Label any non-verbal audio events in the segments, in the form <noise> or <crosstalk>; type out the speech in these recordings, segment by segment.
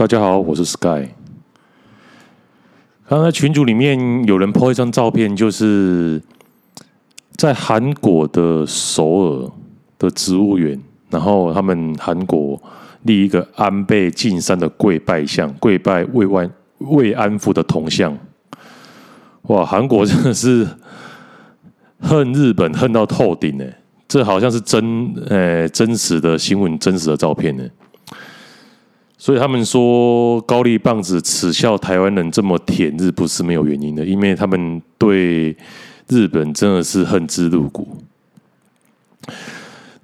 大家好，我是 Sky。刚才群组里面有人 po 一张照片，就是在韩国的首尔的植物园，然后他们韩国立一个安倍晋三的跪拜像，跪拜慰安慰安妇的铜像。哇，韩国真的是恨日本恨到透顶呢！这好像是真诶真实的新闻，真实的照片呢。所以他们说高丽棒子耻笑台湾人这么舔日，不是没有原因的，因为他们对日本真的是恨之入骨。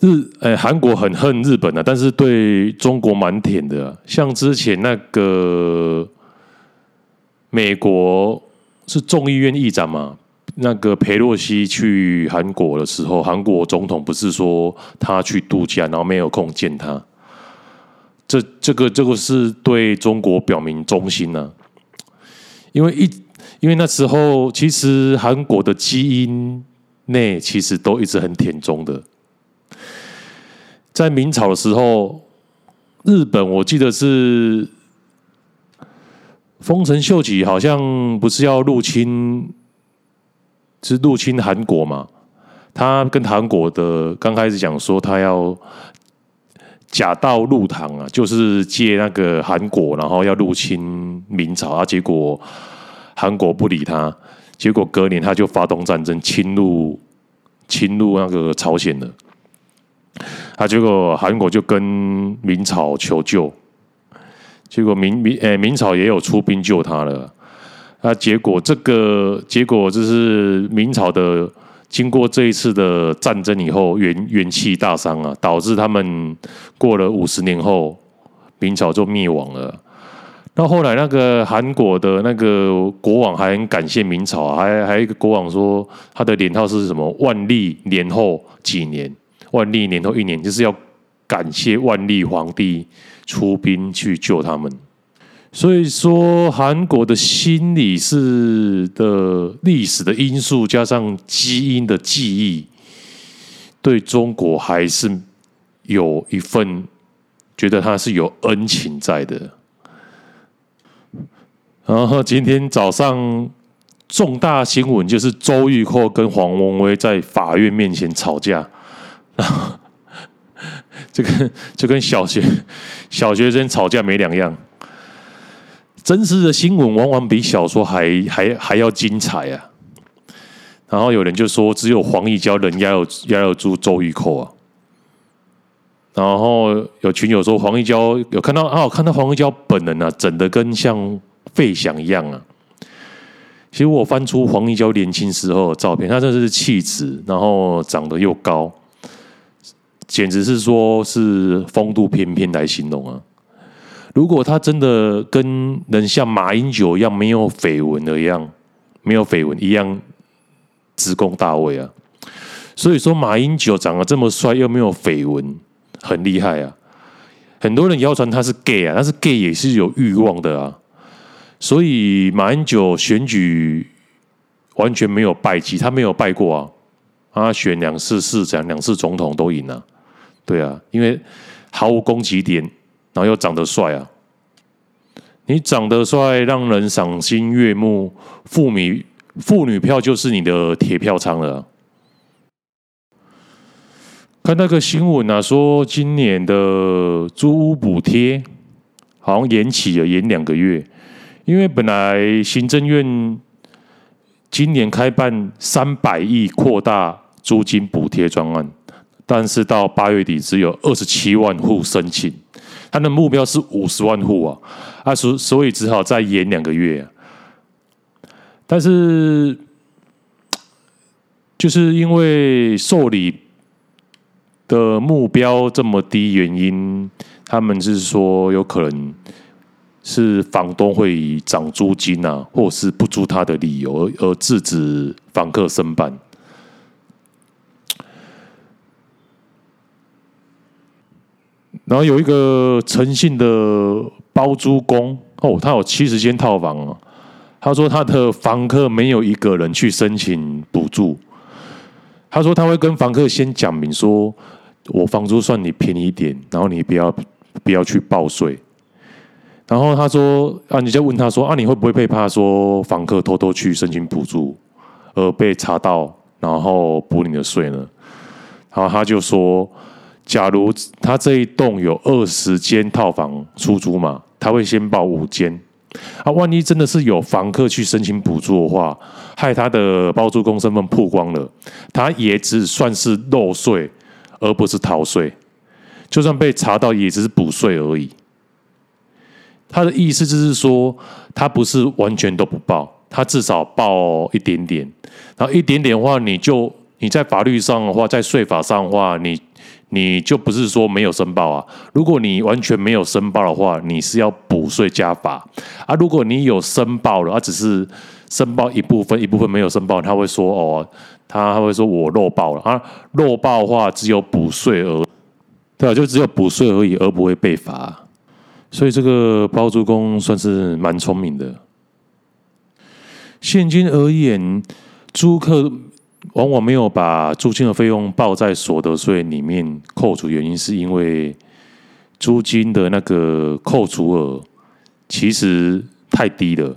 日诶，韩国很恨日本啊，但是对中国蛮舔的。像之前那个美国是众议院议长嘛，那个裴洛西去韩国的时候，韩国总统不是说他去度假，然后没有空见他。这这个这个是对中国表明忠心呢、啊，因为一因为那时候其实韩国的基因内其实都一直很舔中的，在明朝的时候，日本我记得是丰臣秀吉好像不是要入侵，是入侵韩国嘛？他跟韩国的刚开始讲说他要。假道入唐啊，就是借那个韩国，然后要入侵明朝啊。结果韩国不理他，结果隔年他就发动战争侵入侵入那个朝鲜了。啊，结果韩国就跟明朝求救，结果明明诶、明朝也有出兵救他了。啊，结果这个结果就是明朝的。经过这一次的战争以后，元元气大伤啊，导致他们过了五十年后，明朝就灭亡了。那后来那个韩国的那个国王还很感谢明朝，还还有一个国王说他的年号是什么？万历年后几年？万历年后一年，就是要感谢万历皇帝出兵去救他们。所以说，韩国的心理是的历史的因素，加上基因的记忆，对中国还是有一份觉得他是有恩情在的。然后今天早上重大新闻就是周玉蔻跟黄文威在法院面前吵架，<laughs> 这个就跟小学小学生吵架没两样。真实的新闻往往比小说还还还要精彩啊！然后有人就说，只有黄义交能压得压得住周玉蔻啊。然后有群友说，黄义交有看到啊，我看到黄义交本人啊，整得跟像费翔一样啊。其实我翻出黄义交年轻时候的照片，他真的是气质，然后长得又高，简直是说是风度翩翩来形容啊。如果他真的跟能像马英九一样没有绯闻的一样，没有绯闻一样直攻大卫啊！所以说马英九长得这么帅又没有绯闻，很厉害啊！很多人谣传他是 gay 啊，但是 gay 也是有欲望的啊！所以马英九选举完全没有败绩，他没有败过啊！他选两次市长、两次总统都赢了啊，对啊，因为毫无攻击点。然后又长得帅啊！你长得帅，让人赏心悦目，妇女妇女票就是你的铁票仓了。看那个新闻啊，说今年的租屋补贴好像延期了，延两个月，因为本来行政院今年开办三百亿扩大租金补贴专案，但是到八月底只有二十七万户申请。他的目标是五十万户啊，啊，所所以只好再延两个月啊。但是，就是因为受理的目标这么低，原因他们是说有可能是房东会以涨租金啊，或是不租他的理由而制止房客申办。然后有一个诚信的包租公哦，他有七十间套房啊。他说他的房客没有一个人去申请补助。他说他会跟房客先讲明说，我房租算你便宜一点，然后你不要不要去报税。然后他说啊，你就问他说啊，你会不会被怕说房客偷偷去申请补助而被查到，然后补你的税呢？然后他就说，假如他这一栋有二十间套房出租嘛，他会先报五间。啊，万一真的是有房客去申请补助的话，害他的包租公身份曝光了，他也只算是漏税，而不是逃税。就算被查到，也只是补税而已。他的意思就是说，他不是完全都不报，他至少报一点点。然后一点点的话，你就你在法律上的话，在税法上的话，你你就不是说没有申报啊。如果你完全没有申报的话，你是要补税加罚啊。如果你有申报了，他只是申报一部分，一部分没有申报，他会说哦，他他会说我漏报了啊。漏报的话，只有补税额，对啊，就只有补税而已，而不会被罚。所以这个包租公算是蛮聪明的。现今而言，租客往往没有把租金的费用报在所得税里面扣除，原因是因为租金的那个扣除额其实太低了。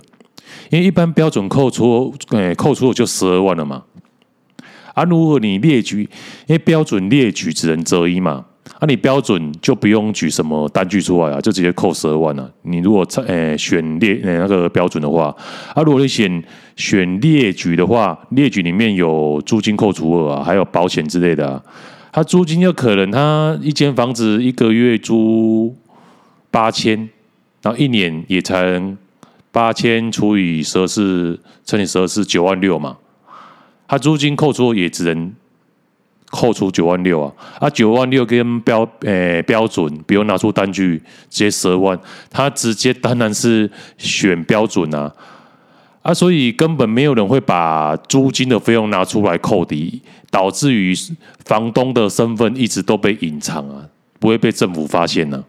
因为一般标准扣除，诶，扣除额就十二万了嘛。啊，如果你列举，因为标准列举只能择一嘛。啊，你标准就不用举什么单据出来啊，就直接扣十二万了。你如果诶选列那个标准的话，啊，如果你选选列举的话，列举里面有租金扣除额啊，还有保险之类的啊。他租金有可能他一间房子一个月租八千，然后一年也才八千除以十二是乘以十二是九万六嘛。他租金扣除也只能。扣除九万六啊，啊九万六跟标诶、标准，不用拿出单据，直接十二万，他直接当然是选标准啊，啊所以根本没有人会把租金的费用拿出来扣抵，导致于房东的身份一直都被隐藏啊，不会被政府发现呢、啊。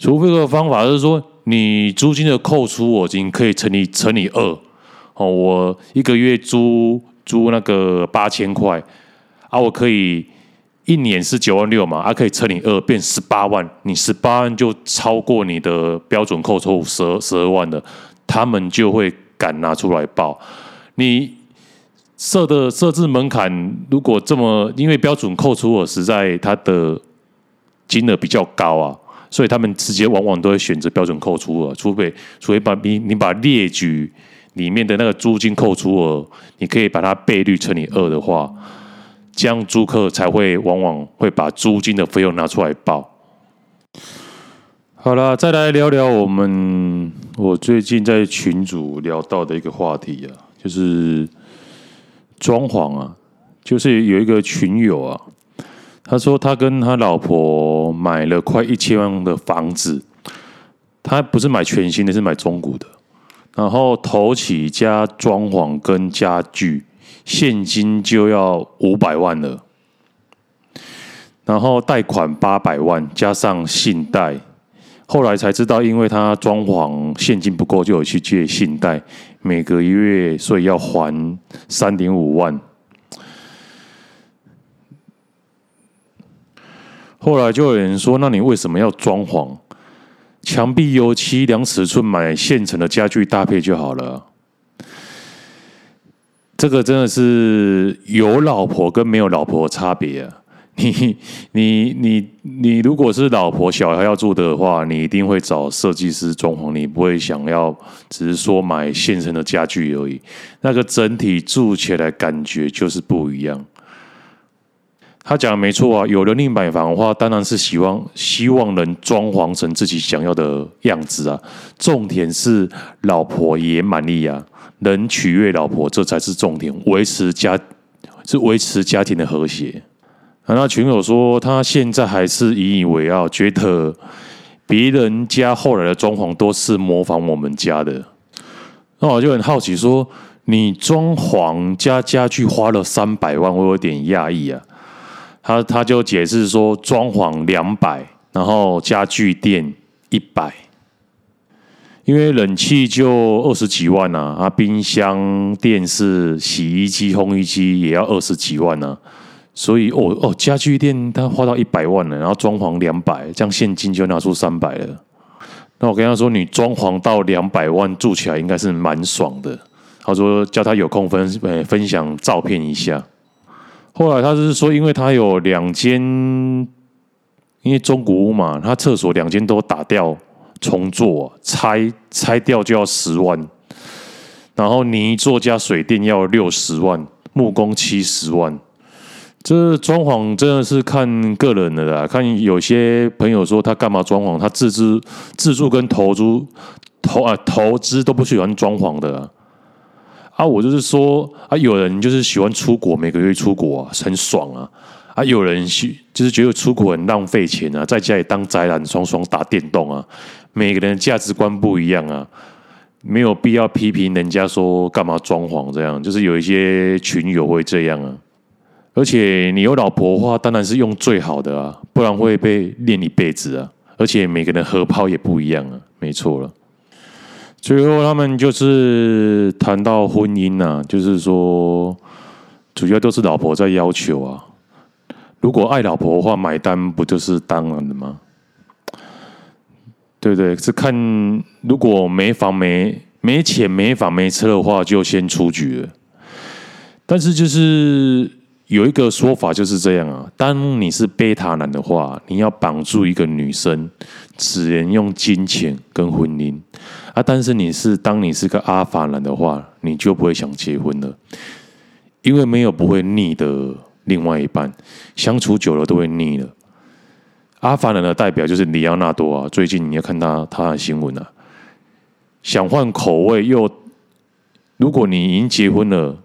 除非个方法就是说，你租金的扣除我已经可以乘以乘以二哦，我一个月租租那个八千块。啊，我可以一年是九万六嘛，啊，可以乘以二变十八万，你十八万就超过你的标准扣除十二十二万的，他们就会敢拿出来报。你设的设置门槛如果这么，因为标准扣除额实在它的金额比较高啊，所以他们直接往往都会选择标准扣除额，除非除非把你你把列举里面的那个租金扣除额，你可以把它倍率乘以二的话。这样租客才会往往会把租金的费用拿出来报。好了，再来聊聊我们我最近在群组聊到的一个话题啊，就是装潢啊，就是有一个群友啊，他说他跟他老婆买了快一千万的房子，他不是买全新的，是买中古的，然后头起加装潢跟家具。现金就要五百万了，然后贷款八百万，加上信贷，后来才知道，因为他装潢现金不够，就有去借信贷，每个月所以要还三点五万。后来就有人说：“那你为什么要装潢？墙壁油漆量尺寸，买现成的家具搭配就好了。”这个真的是有老婆跟没有老婆差别啊！你你你你，如果是老婆小孩要住的话，你一定会找设计师装潢，你不会想要只是说买现成的家具而已。那个整体住起来感觉就是不一样。他讲的没错啊，有能力买房的话，当然是希望希望能装潢成自己想要的样子啊。重点是老婆也满意啊。能取悦老婆，这才是重点。维持家是维持家庭的和谐。啊那群友说，他现在还是引以为傲，觉得别人家后来的装潢都是模仿我们家的。那我就很好奇，说你装潢加家具花了三百万，我有点讶异啊。他他就解释说，装潢两百，然后家具店一百。因为冷气就二十几万啊，啊，冰箱、电视、洗衣机、烘衣机也要二十几万呢、啊，所以哦哦，家具店他花到一百万了，然后装潢两百，这样现金就拿出三百了。那我跟他说，你装潢到两百万住起来应该是蛮爽的。他说叫他有空分呃分享照片一下。后来他是说，因为他有两间，因为中古屋嘛，他厕所两间都打掉重做，拆拆掉就要十万，然后泥做加水电要六十万，木工七十万。这装潢真的是看个人的啦，看有些朋友说他干嘛装潢，他自资自住跟投资投啊投资都不喜欢装潢的啊，啊，我就是说啊，有人就是喜欢出国，每个月出国啊，很爽啊，啊，有人喜就是觉得出国很浪费钱啊，在家里当宅男爽爽打电动啊，每个人价值观不一样啊，没有必要批评人家说干嘛装潢这样，就是有一些群友会这样啊。而且你有老婆的话，当然是用最好的啊，不然会被练一辈子啊。而且每个人荷包也不一样啊，没错了。最后他们就是谈到婚姻啊，就是说主要都是老婆在要求啊。如果爱老婆的话，买单不就是当然的吗？对对？是看如果没房没没钱没房没车的话，就先出局了。但是就是。有一个说法就是这样啊，当你是贝塔男的话，你要绑住一个女生，只能用金钱跟婚姻啊；但是你是当你是个阿法男的话，你就不会想结婚了，因为没有不会腻的另外一半，相处久了都会腻了。阿凡人的代表就是里奥纳多啊，最近你要看他他的新闻啊，想换口味又，如果你已经结婚了。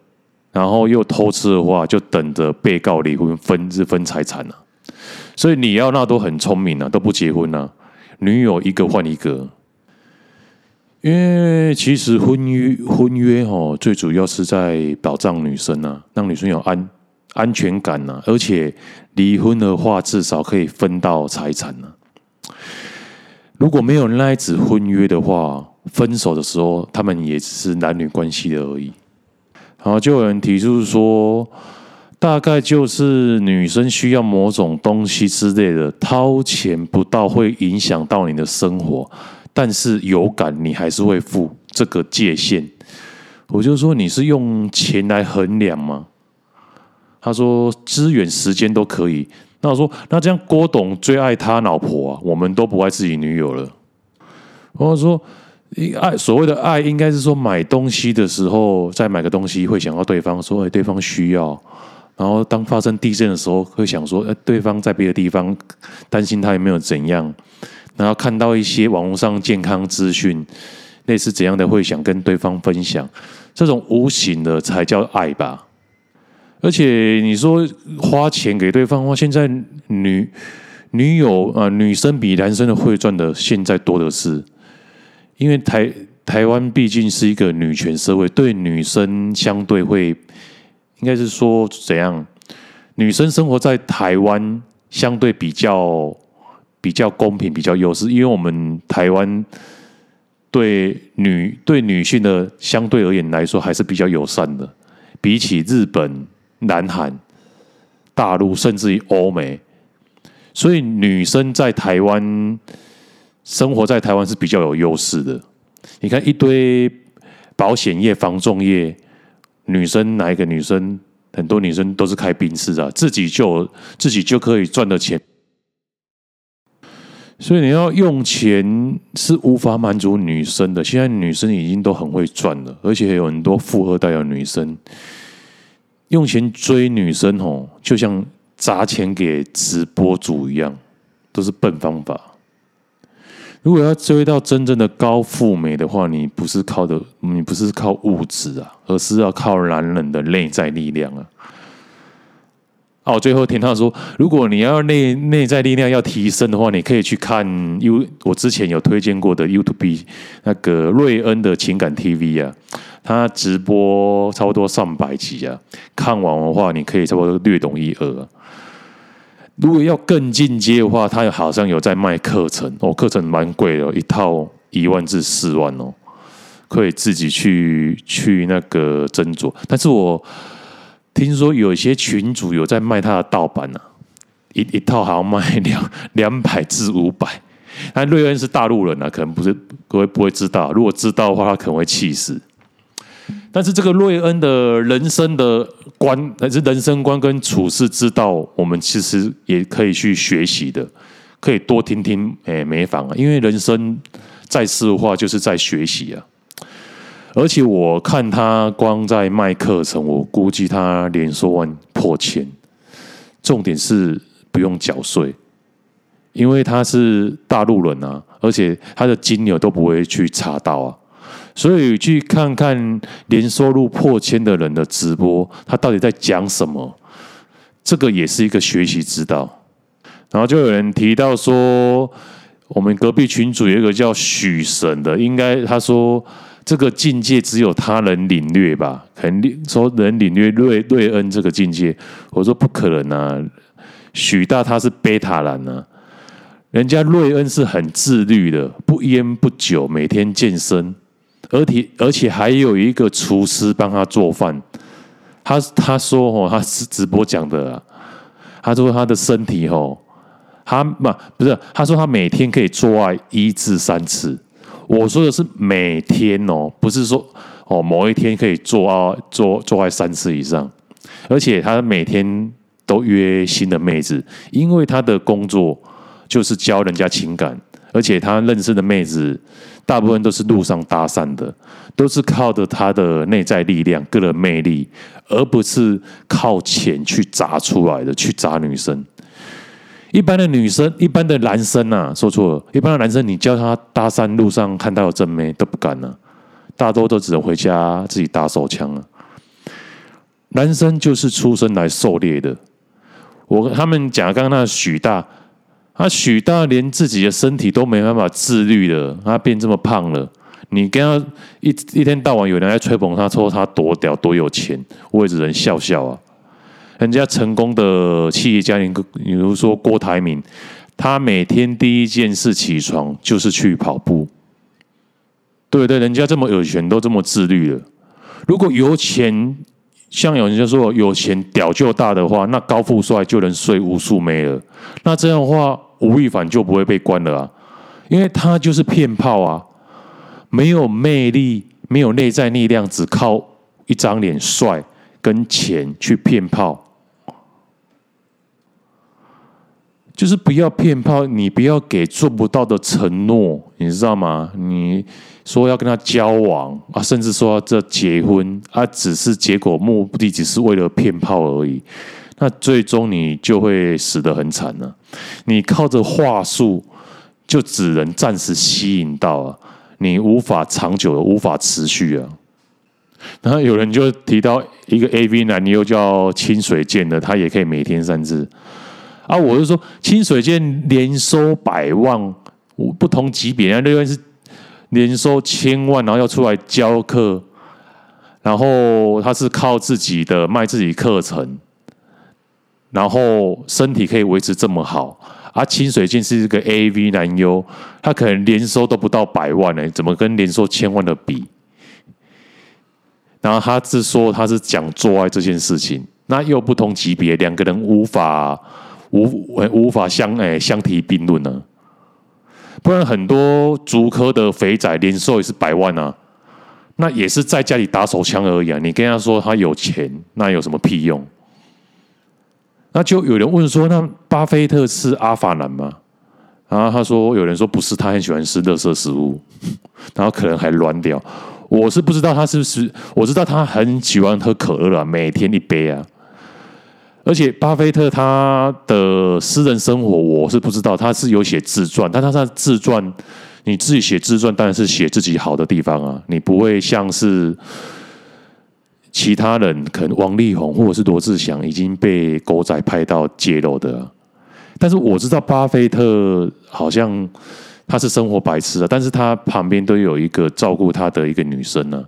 然后又偷吃的话，就等着被告离婚分是分财产了。所以里奥纳多很聪明啊，都不结婚啊，女友一个换一个。因为其实婚约婚约哦，最主要是在保障女生啊，让女生有安安全感呐。而且离婚的话，至少可以分到财产呢。如果没有那一纸婚约的话，分手的时候他们也只是男女关系的而已。然后就有人提出说，大概就是女生需要某种东西之类的，掏钱不到会影响到你的生活，但是有感你还是会付这个界限。我就说你是用钱来衡量吗？他说支援、时间都可以。那我说那这样郭董最爱他老婆啊，我们都不爱自己女友了。我说。爱所谓的爱，应该是说买东西的时候，再买个东西会想到对方，说哎，对方需要。然后当发生地震的时候，会想说，哎，对方在别的地方，担心他有没有怎样。然后看到一些网络上健康资讯，类似怎样的，会想跟对方分享。这种无形的才叫爱吧。而且你说花钱给对方花，现在女女友啊、女生比男生的会赚的现在多的是。因为台台湾毕竟是一个女权社会，对女生相对会，应该是说怎样？女生生活在台湾相对比较比较公平，比较优势，因为我们台湾对女对女性的相对而言来说还是比较友善的，比起日本、南韩、大陆，甚至于欧美，所以女生在台湾。生活在台湾是比较有优势的。你看一堆保险业、房仲业，女生哪一个女生？很多女生都是开宾士啊，自己就自己就可以赚的钱。所以你要用钱是无法满足女生的。现在女生已经都很会赚了，而且有很多富二代的女生用钱追女生吼，就像砸钱给直播主一样，都是笨方法。如果要追到真正的高富美的话，你不是靠的，你不是靠物质啊，而是要靠男人的内在力量啊。哦，最后听他说，如果你要内内在力量要提升的话，你可以去看 U，我之前有推荐过的 YouTube 那个瑞恩的情感 TV 啊，他直播差不多上百集啊，看完的话，你可以差不多略懂一二啊。如果要更进阶的话，他好像有在卖课程哦，课程蛮贵的，一套一万至四万哦，可以自己去去那个斟酌。但是我听说有些群主有在卖他的盗版啊，一一套好像卖两 <laughs> 两百至五百，但瑞恩是大陆人啊，可能不是各位不会知道。如果知道的话，他可能会气死。但是这个瑞恩的人生的观，还是人生观跟处事之道，我们其实也可以去学习的，可以多听听，哎，没妨啊。因为人生在世的话，就是在学习啊。而且我看他光在卖课程，我估计他年收万破千。重点是不用缴税，因为他是大陆人啊，而且他的金流都不会去查到啊。所以去看看年收入破千的人的直播，他到底在讲什么？这个也是一个学习之道。然后就有人提到说，我们隔壁群主有一个叫许神的，应该他说。这个境界只有他能领略吧？肯定说能领略瑞瑞恩这个境界。我说不可能啊！许大他是贝塔男啊，人家瑞恩是很自律的，不烟不酒，每天健身，而且而且还有一个厨师帮他做饭。他他说哦，他是直播讲的啊，他说他的身体哦，他嘛不是，他说他每天可以做爱一至三次。我说的是每天哦，不是说哦某一天可以做啊做做坏三次以上，而且他每天都约新的妹子，因为他的工作就是教人家情感，而且他认识的妹子大部分都是路上搭讪的，都是靠着他的内在力量、个人魅力，而不是靠钱去砸出来的，去砸女生。一般的女生，一般的男生呐、啊，说错了。一般的男生，你叫他搭讪，路上看到有正妹都不敢呢、啊，大多都只能回家自己打手枪啊。男生就是出生来狩猎的。我跟他们讲，刚刚那许大，他许大连自己的身体都没办法自律的，他变这么胖了。你跟他一一天到晚有人在吹捧他，说他多屌多有钱，我也只能笑笑啊。人家成功的企业家，你比如说郭台铭，他每天第一件事起床就是去跑步。对对，人家这么有钱，都这么自律了。如果有钱，像有人就说有钱屌就大的话，那高富帅就能睡无数妹了。那这样的话，吴亦凡就不会被关了啊，因为他就是骗炮啊，没有魅力，没有内在力量，只靠一张脸帅跟钱去骗炮。就是不要骗炮，你不要给做不到的承诺，你知道吗？你说要跟他交往啊，甚至说这结婚啊，只是结果目的只是为了骗炮而已，那最终你就会死得很惨了。你靠着话术，就只能暂时吸引到啊，你无法长久的，无法持续啊。然后有人就提到一个 AV 男优叫清水健的，他也可以每天三次。啊，我就说清水健年收百万，不同级别，那边是年收千万，然后要出来教课，然后他是靠自己的卖自己课程，然后身体可以维持这么好。啊，清水健是一个 AV 男优，他可能年收都不到百万呢，怎么跟年收千万的比？然后他是说他是讲做爱这件事情，那又不同级别，两个人无法。无无法相诶相提并论呢，不然很多足科的肥仔年收也是百万啊，那也是在家里打手枪而已啊。你跟他说他有钱，那有什么屁用？那就有人问说，那巴菲特是阿法男吗？然后他说，有人说不是，他很喜欢吃垃圾食物，<laughs> 然后可能还乱掉。我是不知道他是不是，我知道他很喜欢喝可乐啊，每天一杯啊。而且巴菲特他的私人生活我是不知道，他是有写自传，但他他自传，你自己写自传当然是写自己好的地方啊，你不会像是其他人，可能王力宏或者是罗志祥已经被狗仔拍到揭露的。但是我知道巴菲特好像他是生活白痴啊，但是他旁边都有一个照顾他的一个女生呢。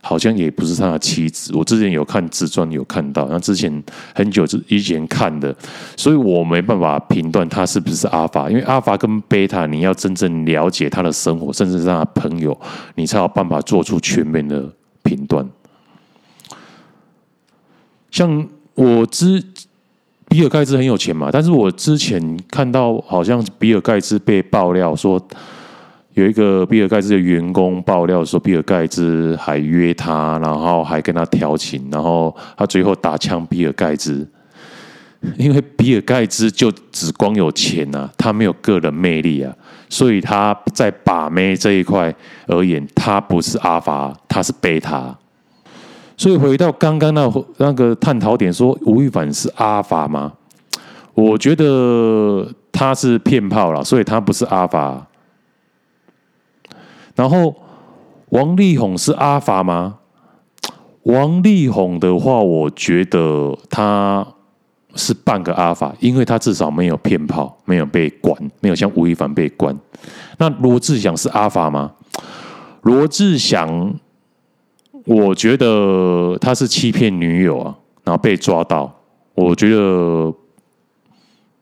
好像也不是他的妻子，我之前有看自传有看到，那之前很久之以前看的，所以我没办法评断他是不是阿法，因为阿法跟贝塔，你要真正了解他的生活，甚至是他的朋友，你才有办法做出全面的评断。像我之比尔盖茨很有钱嘛，但是我之前看到好像比尔盖茨被爆料说，有一个比尔盖茨的员工爆料说，比尔盖茨还约他，然后还跟他调情，然后他最后打枪比尔盖茨，因为比尔盖茨就只光有钱呐，他没有个人魅力啊，所以他在把妹这一块而言，他不是阿法，他是贝塔。所以回到刚刚那那个探讨点，说吴亦凡是阿法吗？我觉得他是骗炮了，所以他不是阿法。然后王力宏是阿法吗？<tsk> 王力宏的话，我觉得他是半个阿法，因为他至少没有骗炮，没有被关，没有像吴亦凡被关。那罗志祥是阿法吗？罗志祥。我觉得他是欺骗女友啊，然后被抓到。我觉得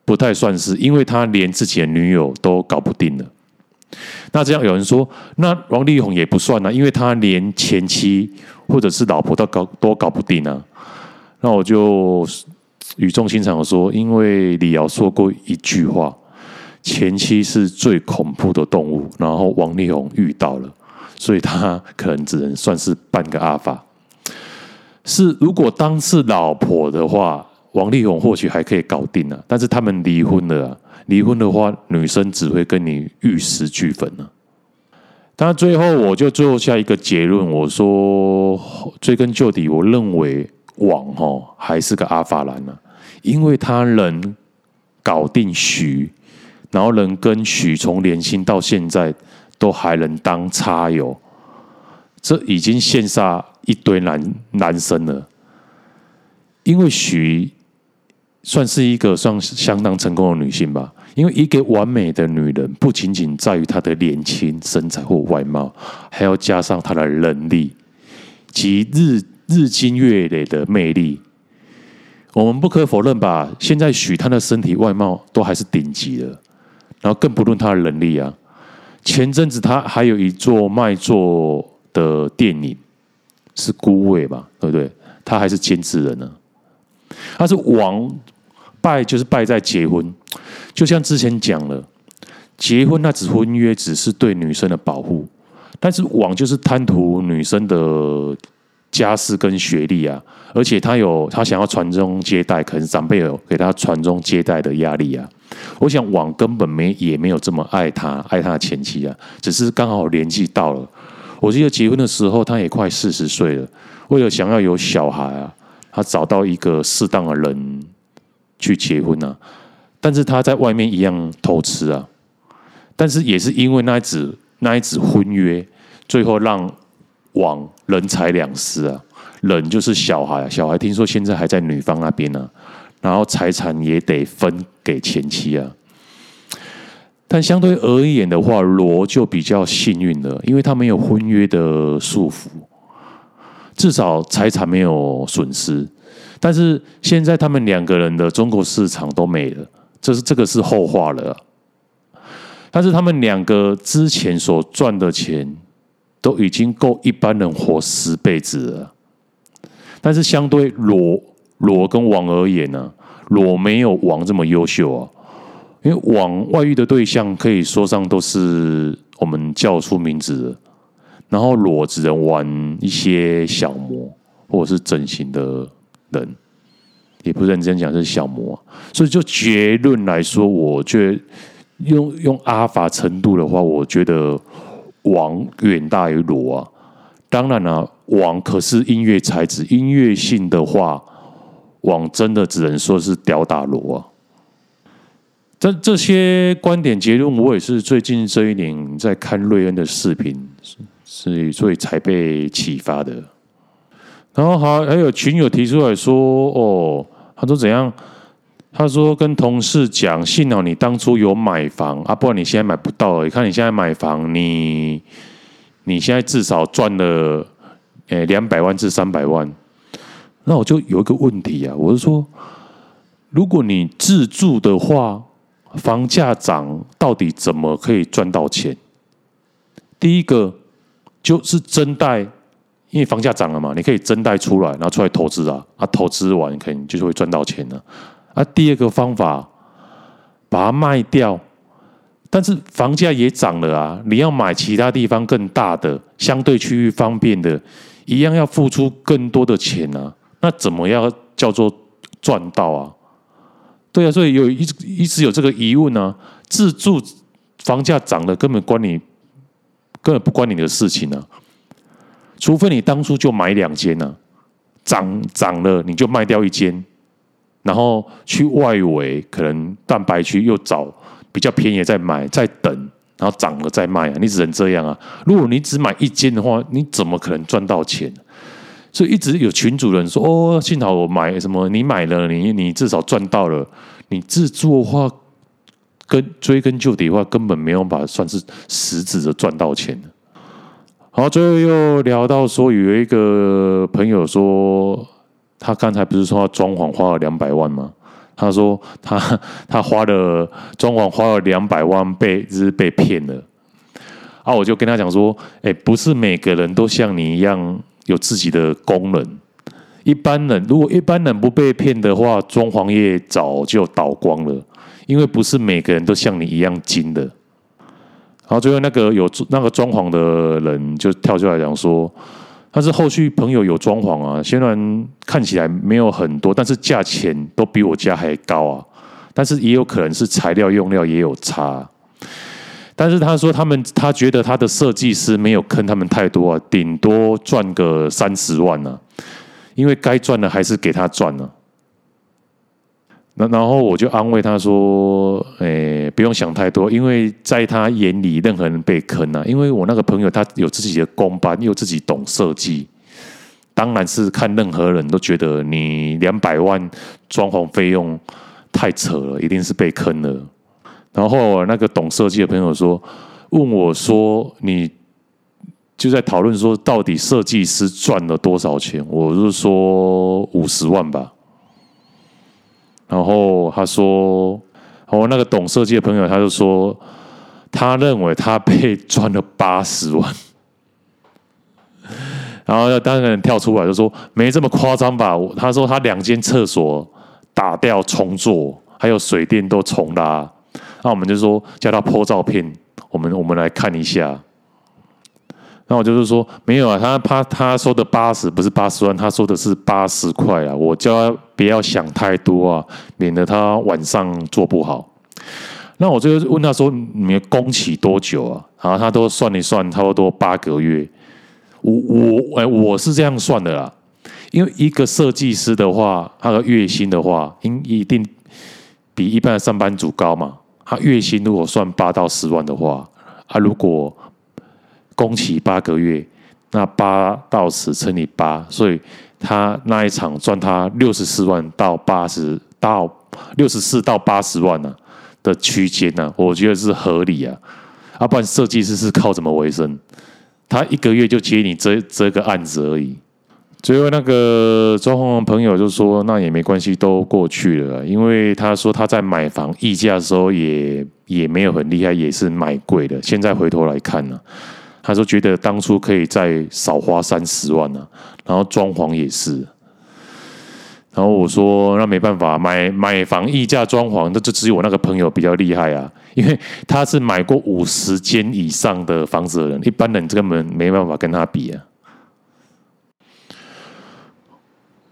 不太算是，因为他连自己的女友都搞不定了。那这样有人说，那王力宏也不算啊，因为他连前妻或者是老婆都搞都搞不定啊。那我就语重心长的说，因为李瑶说过一句话：前妻是最恐怖的动物。然后王力宏遇到了。所以他可能只能算是半个阿法。是如果当是老婆的话，王力宏或许还可以搞定啊。但是他们离婚了，离婚的话，女生只会跟你玉石俱焚啊。但最后我就最后下一个结论，我说追根究底，我认为王哦还是个阿法兰啊，因为他能搞定徐，然后能跟许从年轻到现在。都还能当插友，这已经羡煞一堆男男生了。因为徐算是一个算相当成功的女性吧。因为一个完美的女人，不仅仅在于她的年轻、身材或外貌，还要加上她的能力及日日积月累的魅力。我们不可否认吧？现在许她的身体外貌都还是顶级的，然后更不论她的能力啊。前阵子她还有一座卖座的电影是孤味吧，对不对？她还是监制人呢。她是王败，就是败在结婚。就像之前讲了，结婚那纸婚约只是对女生的保护，但是网就是贪图女生的家世跟学历啊，而且他有他想要传宗接代，可能长辈有给他传宗接代的压力啊。我想网根本没也没有这么爱他，爱他的前妻啊，只是刚好年纪到了。我记得结婚的时候，他也快四十岁了，为了想要有小孩啊，他找到一个适当的人去结婚啊。但是他在外面一样偷吃啊，但是也是因为那一纸那一纸婚约，最后让王人财两失啊。人就是小孩，小孩听说现在还在女方那边呢、啊。然后财产也得分给前妻啊，但相对而言的话，罗就比较幸运了，因为他没有婚约的束缚，至少财产没有损失。但是现在他们两个人的中国市场都没了，这是这个是后话了。但是他们两个之前所赚的钱都已经够一般人活十辈子了，但是相对罗。罗跟王而言呢，罗没有王这么优秀啊，因为王外遇的对象可以说上都是我们叫出名字的，然后罗只能玩一些小模或者是整形的人，也不认真讲是小魔，所以就结论来说，我觉得用用阿法程度的话，我觉得王远大于罗啊。当然了，王可是音乐才子，音乐性的话。王真的只能说是吊打罗啊！这这些观点结论，我也是最近这一年在看瑞恩的视频，是所以才被启发的。然后还还有群友提出来说：“哦，他说怎样？他说跟同事讲，幸好你当初有买房啊，不然你现在买不到。你看你现在买房，你你现在至少赚了诶两百万至三百万。”那我就有一个问题啊，我是说，如果你自住的话，房价涨到底怎么可以赚到钱？第一个就是真贷，因为房价涨了嘛，你可以增贷出来，然后出来投资啊，啊，投资完肯定就是会赚到钱了啊，第二个方法，把它卖掉，但是房价也涨了啊，你要买其他地方更大的、相对区域方便的，一样要付出更多的钱啊。那怎么样叫做赚到啊？对啊，所以有一一直有这个疑问、啊。自住房价涨了，根本关你根本不关你的事情、啊。除非你当初就买两间呢，涨涨了你就卖掉一间，然后去外围可能蛋白区又找比较便宜再买，再等，然后涨了再卖啊。你只能这样啊。如果你只买一间的话，你怎么可能赚到钱？所以一直有群主人说：“哦，幸好我买什么？你买了，你你至少赚到了。你自住的话，跟追根究底的话，根本没有办法算是实质的赚到钱。”好，最后又聊到说，有一个朋友说，他刚才不是说他装潢花了两百万吗？他说他他花了装潢花了两百万被，被就是被骗了。啊，我就跟他讲说，哎，不是每个人都像你一样。有自己的功能，一般人如果一般人不被骗的话，装潢业早就倒光了。因为不是每个人都像你一样精的。然后最后那个有那个装潢的人就跳出来讲说，他是后续朋友有装潢啊，虽然看起来没有很多，但是价钱都比我家还高啊。但是也有可能是材料用料也有差。但是他说，他们他觉得他的设计师没有坑他们太多啊，顶多赚个三十万呢，因为该赚的还是给他赚了。那然后我就安慰他说：“诶，不用想太多，因为在他眼里，任何人被坑啊。因为我那个朋友他有自己的工班，又自己懂设计，当然是看任何人都觉得你两百万装潢费用太扯了，一定是被坑了。”然后那个懂设计的朋友说，问我说：“你就在讨论说，到底设计师赚了多少钱？”我就说五十万吧。然后他说：“我，那个懂设计的朋友，他就说，他认为他被赚了八十万。<laughs> ”然后当然跳出来就说：“没这么夸张吧？”他说他两间厕所打掉重做，还有水电都重拉。那我们就说叫他 po 照片，我们我们来看一下。那我就是说没有啊，他他他说的八十不是八十万，他说的是八十块啊。我叫他不要想太多啊，免得他晚上做不好。那我就问他说，你们工期多久啊？然后他都算一算，差不多八个月。我我哎，我是这样算的啦，因为一个设计师的话，他的月薪的话，应一定比一般的上班族高嘛。他月薪如果算八到十万的话，啊，如果工期八个月，那八到十乘以八，所以他那一场赚他六十四万到八十到六十四到八十万呢、的区间呢，我觉得是合理啊。啊，不然设计师是靠什么为生？他一个月就接你这这个案子而已。最后那个装潢朋友就说：“那也没关系，都过去了。因为他说他在买房溢价的时候也也没有很厉害，也是买贵的。现在回头来看呢，他说觉得当初可以再少花三十万呢。然后装潢也是。然后我说那没办法，买买房议价装潢，那就只有我那个朋友比较厉害啊，因为他是买过五十间以上的房子的人，一般人根本没办法跟他比啊。”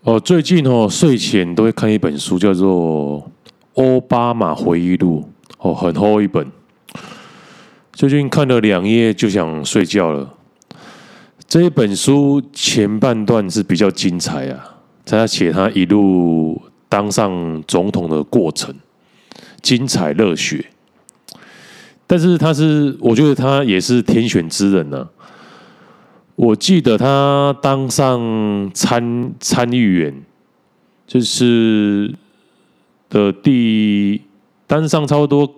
哦，最近哦，睡前都会看一本书，叫做《奥巴马回忆录》，哦，很厚一本。最近看了两页就想睡觉了。这一本书前半段是比较精彩啊，他写他一路当上总统的过程，精彩热血。但是他是，我觉得他也是天选之人呢、我记得他当上参参议员，就是的第当上差不多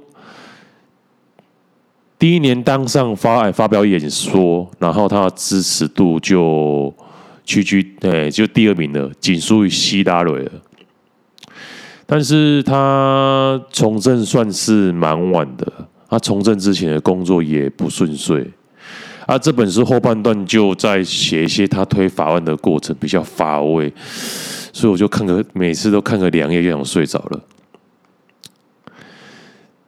第一年当上发发表演说，然后他的支持度就屈居哎，就第二名了，仅输于希拉蕊了。但是他从政算是蛮晚的，他从政之前的工作也不顺遂。啊，这本书后半段就在写一些他推法案的过程，比较乏味，所以我就看个每次都看个两页就想睡着了。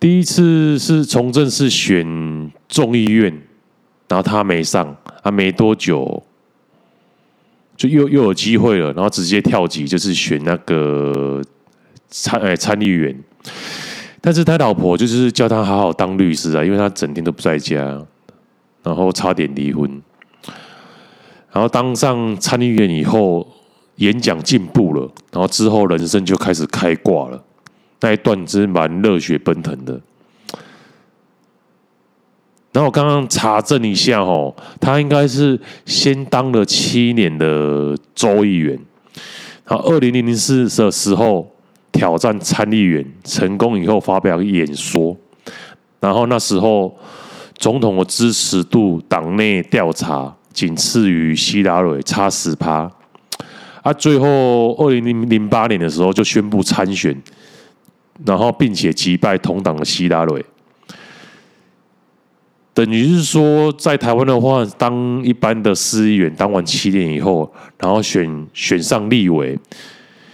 第一次是从政是选众议院，然后他没上，他没多久就又又有机会了，然后直接跳级，就是选那个参哎参议员。但是他老婆就是叫他好好当律师啊，因为他整天都不在家，然后差点离婚。然后当上参议员以后，演讲进步了，然后之后人生就开始开挂了。那一段真蛮热血奔腾的。然后我刚刚查证一下哦，他应该是先当了七年的州议员，然后二零零零四的时候挑战参议员成功以后发表演说，然后那时候总统的支持度党内调查仅次于希拉蕊，差十趴。啊，最后二零零零八年的时候就宣布参选。然后，并且击败同党的希拉蕊，等于是说，在台湾的话，当一般的市议员当完七年以后，然后选选上立委，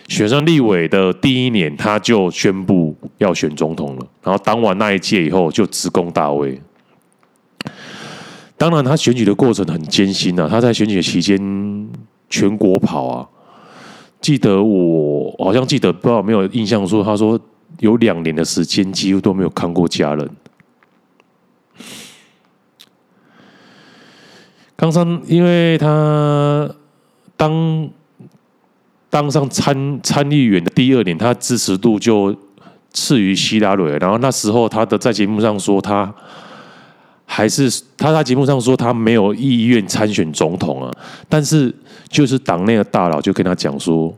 选上立委的第一年，他就宣布要选总统了。然后当完那一届以后，就直攻大位。当然，他选举的过程很艰辛啊，他在选举期间全国跑啊。记得我好像记得，不知道有没有印象说，他说。有两年的时间，几乎都没有看过家人。刚上，因为他当当上参参议员的第二年，他支持度就次于希拉蕊。然后那时候，他的在节目上说，他还是他在节目上说他没有意愿参选总统啊。但是，就是党内的大佬就跟他讲说。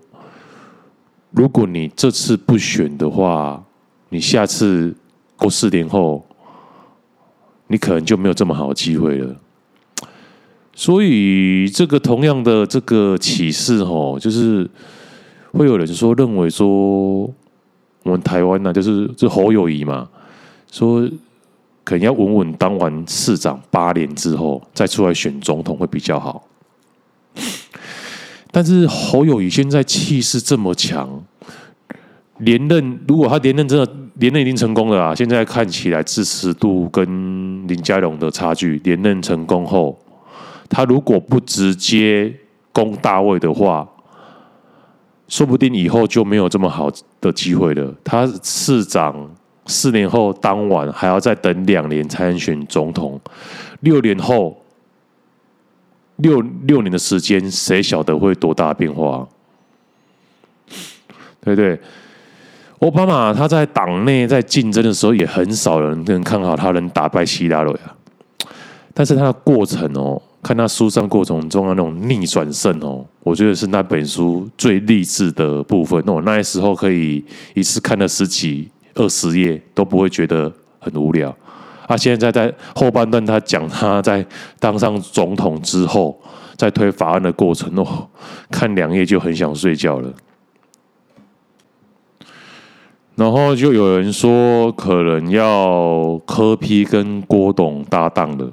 如果你这次不选的话，你下次过四年后，你可能就没有这么好的机会了。所以，这个同样的这个启示，吼，就是会有人说认为说，我们台湾呢，就是这侯友谊嘛，说可能要稳稳当完市长八年之后，再出来选总统会比较好。但是侯友宜现在气势这么强，连任如果他连任真的连任已经成功了啊！现在看起来支持度跟林佳龙的差距，连任成功后，他如果不直接攻大位的话，说不定以后就没有这么好的机会了。他市长四年后当晚，还要再等两年才能选总统，六年后。六六年的时间，谁晓得会多大变化？对不对？奥巴马他在党内在竞争的时候，也很少人能看好他能打败希拉里啊。但是他的过程哦，看他书上过程中的那种逆转胜哦，我觉得是那本书最励志的部分。那我那时候可以一次看了十几、二十页，都不会觉得很无聊。他现在在后半段，他讲他在当上总统之后，在推法案的过程哦，看两页就很想睡觉了。然后就有人说，可能要柯 P 跟郭董搭档了。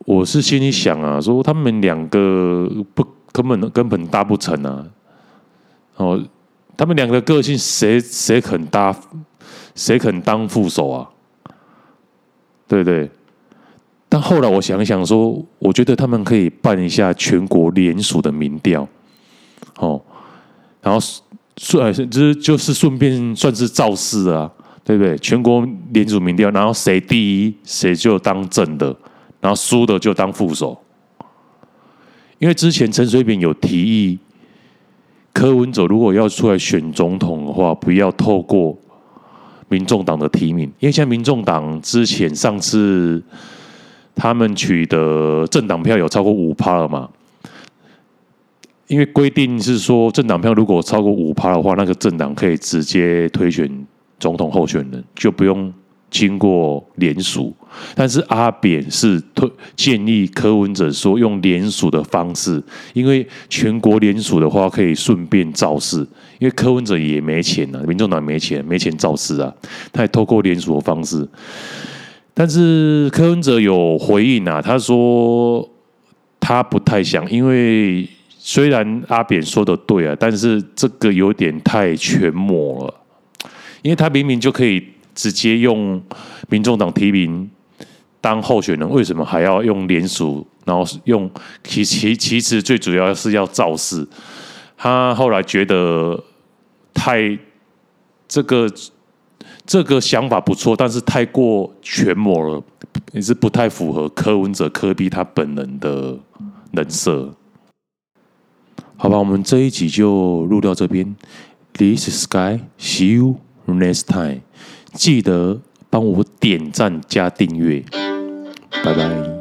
我是心里想啊，说他们两个不根本根本搭不成啊。哦，他们两个的个性，谁谁肯搭，谁肯当副手啊？对对，但后来我想想说，我觉得他们可以办一下全国联署的民调，哦，然后顺就是就是顺便算是造势啊，对不对？全国联署民调，然后谁第一，谁就当正的，然后输的就当副手。因为之前陈水扁有提议，柯文哲如果要出来选总统的话，不要透过。民众党的提名，因为现在民众党之前上次他们取得政党票有超过五趴了嘛？因为规定是说政党票如果超过五趴的话，那个政党可以直接推选总统候选人，就不用经过联署。但是阿扁是推建议柯文哲说用联署的方式，因为全国联署的话可以顺便造势。因为柯文哲也没钱啊，民众党没钱，没钱造势啊，他也透过联署的方式。但是柯文哲有回应啊，他说他不太想，因为虽然阿扁说的对啊，但是这个有点太全抹了，因为他明明就可以直接用民众党提名当候选人，为什么还要用联署？然后用其其其实最主要是要造势。他后来觉得太这个这个想法不错，但是太过权谋了，也是不太符合柯文哲柯比他本人的人设。好吧，我们这一集就录到这边。This is Sky，see you next time。记得帮我点赞加订阅，拜拜。